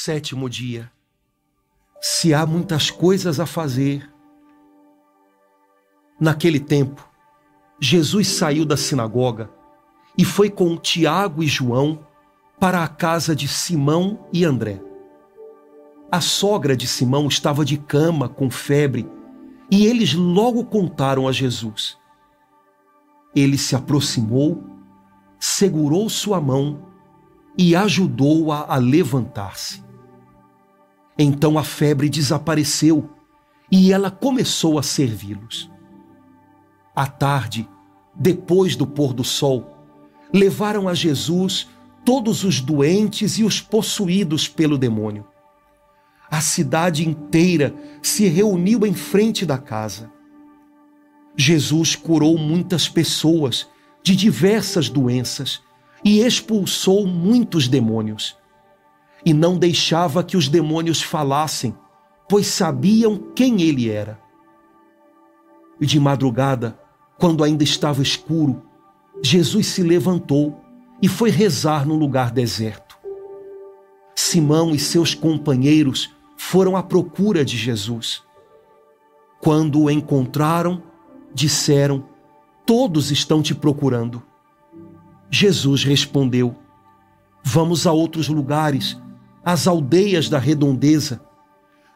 Sétimo dia. Se há muitas coisas a fazer. Naquele tempo, Jesus saiu da sinagoga e foi com Tiago e João para a casa de Simão e André. A sogra de Simão estava de cama com febre e eles logo contaram a Jesus. Ele se aproximou, segurou sua mão e ajudou-a a, a levantar-se. Então a febre desapareceu e ela começou a servi-los. À tarde, depois do pôr do sol, levaram a Jesus todos os doentes e os possuídos pelo demônio. A cidade inteira se reuniu em frente da casa. Jesus curou muitas pessoas de diversas doenças e expulsou muitos demônios. E não deixava que os demônios falassem, pois sabiam quem ele era. E de madrugada, quando ainda estava escuro, Jesus se levantou e foi rezar num lugar deserto. Simão e seus companheiros foram à procura de Jesus. Quando o encontraram, disseram: Todos estão te procurando. Jesus respondeu: Vamos a outros lugares, às aldeias da redondeza.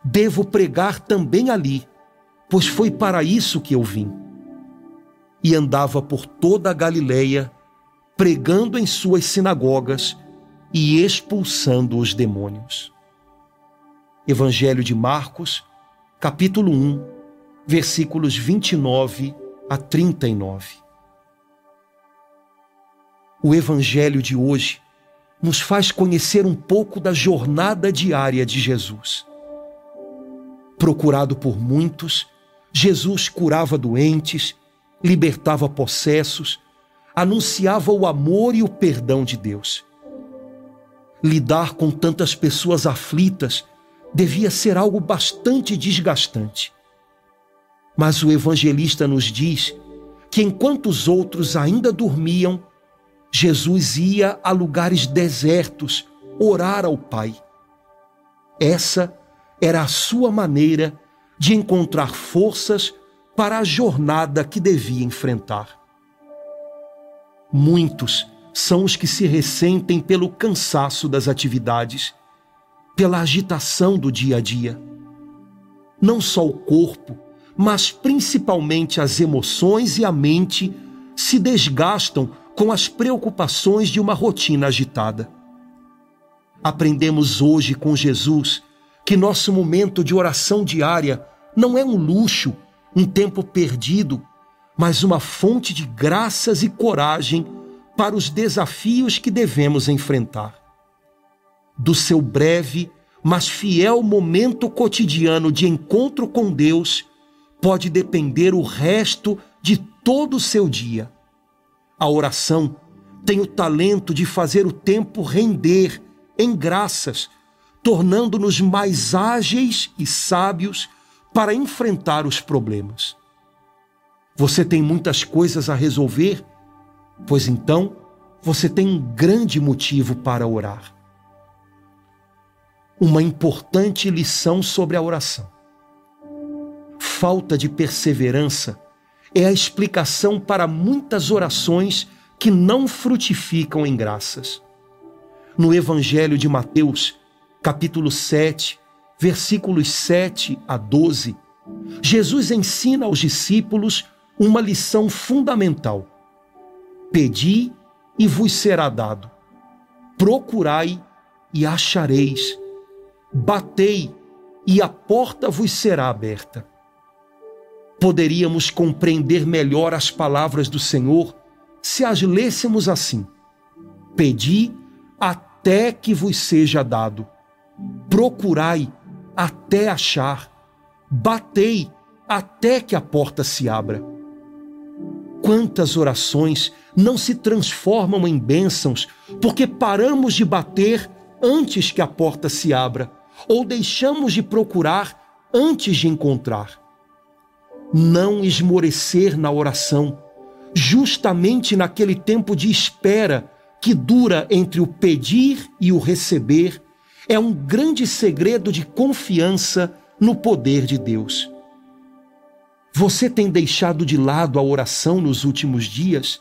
Devo pregar também ali, pois foi para isso que eu vim e andava por toda a Galileia, pregando em suas sinagogas e expulsando os demônios. Evangelho de Marcos, capítulo 1, versículos 29 a 39. O Evangelho de hoje nos faz conhecer um pouco da jornada diária de Jesus. Procurado por muitos, Jesus curava doentes, libertava possessos, anunciava o amor e o perdão de Deus. Lidar com tantas pessoas aflitas devia ser algo bastante desgastante. Mas o evangelista nos diz que enquanto os outros ainda dormiam, Jesus ia a lugares desertos orar ao Pai. Essa era a sua maneira de encontrar forças para a jornada que devia enfrentar. Muitos são os que se ressentem pelo cansaço das atividades, pela agitação do dia a dia. Não só o corpo, mas principalmente as emoções e a mente se desgastam com as preocupações de uma rotina agitada. Aprendemos hoje com Jesus que nosso momento de oração diária não é um luxo um tempo perdido, mas uma fonte de graças e coragem para os desafios que devemos enfrentar. Do seu breve, mas fiel momento cotidiano de encontro com Deus, pode depender o resto de todo o seu dia. A oração tem o talento de fazer o tempo render em graças, tornando-nos mais ágeis e sábios para enfrentar os problemas. Você tem muitas coisas a resolver? Pois então você tem um grande motivo para orar. Uma importante lição sobre a oração. Falta de perseverança é a explicação para muitas orações que não frutificam em graças. No Evangelho de Mateus, capítulo 7, versículos 7 a 12, Jesus ensina aos discípulos uma lição fundamental: Pedi e vos será dado, procurai e achareis, batei e a porta vos será aberta. Poderíamos compreender melhor as palavras do Senhor se as lêssemos assim: Pedi até que vos seja dado, procurai até achar, batei até que a porta se abra. Quantas orações não se transformam em bênçãos porque paramos de bater antes que a porta se abra ou deixamos de procurar antes de encontrar. Não esmorecer na oração, justamente naquele tempo de espera que dura entre o pedir e o receber, é um grande segredo de confiança no poder de Deus. Você tem deixado de lado a oração nos últimos dias?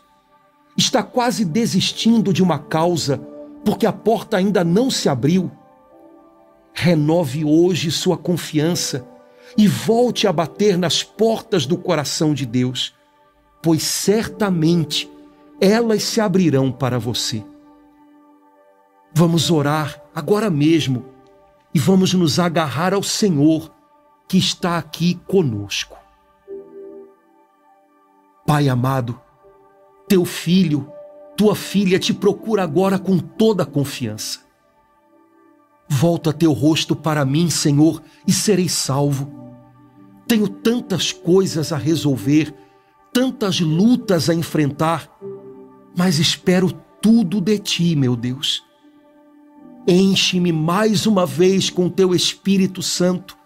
Está quase desistindo de uma causa porque a porta ainda não se abriu? Renove hoje sua confiança e volte a bater nas portas do coração de Deus, pois certamente elas se abrirão para você. Vamos orar agora mesmo e vamos nos agarrar ao Senhor que está aqui conosco. Pai amado, teu filho, tua filha te procura agora com toda a confiança. Volta teu rosto para mim, Senhor, e serei salvo. Tenho tantas coisas a resolver, tantas lutas a enfrentar, mas espero tudo de ti, meu Deus. Enche-me mais uma vez com teu Espírito Santo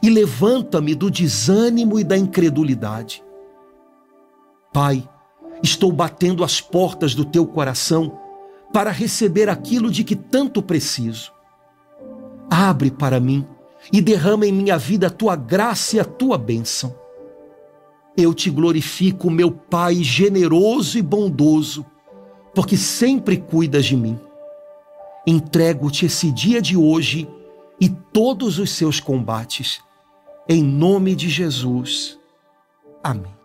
e levanta-me do desânimo e da incredulidade. Pai, estou batendo as portas do teu coração para receber aquilo de que tanto preciso. Abre para mim e derrama em minha vida a tua graça e a tua bênção. Eu te glorifico, meu Pai generoso e bondoso, porque sempre cuidas de mim. Entrego-te esse dia de hoje e todos os seus combates. Em nome de Jesus. Amém.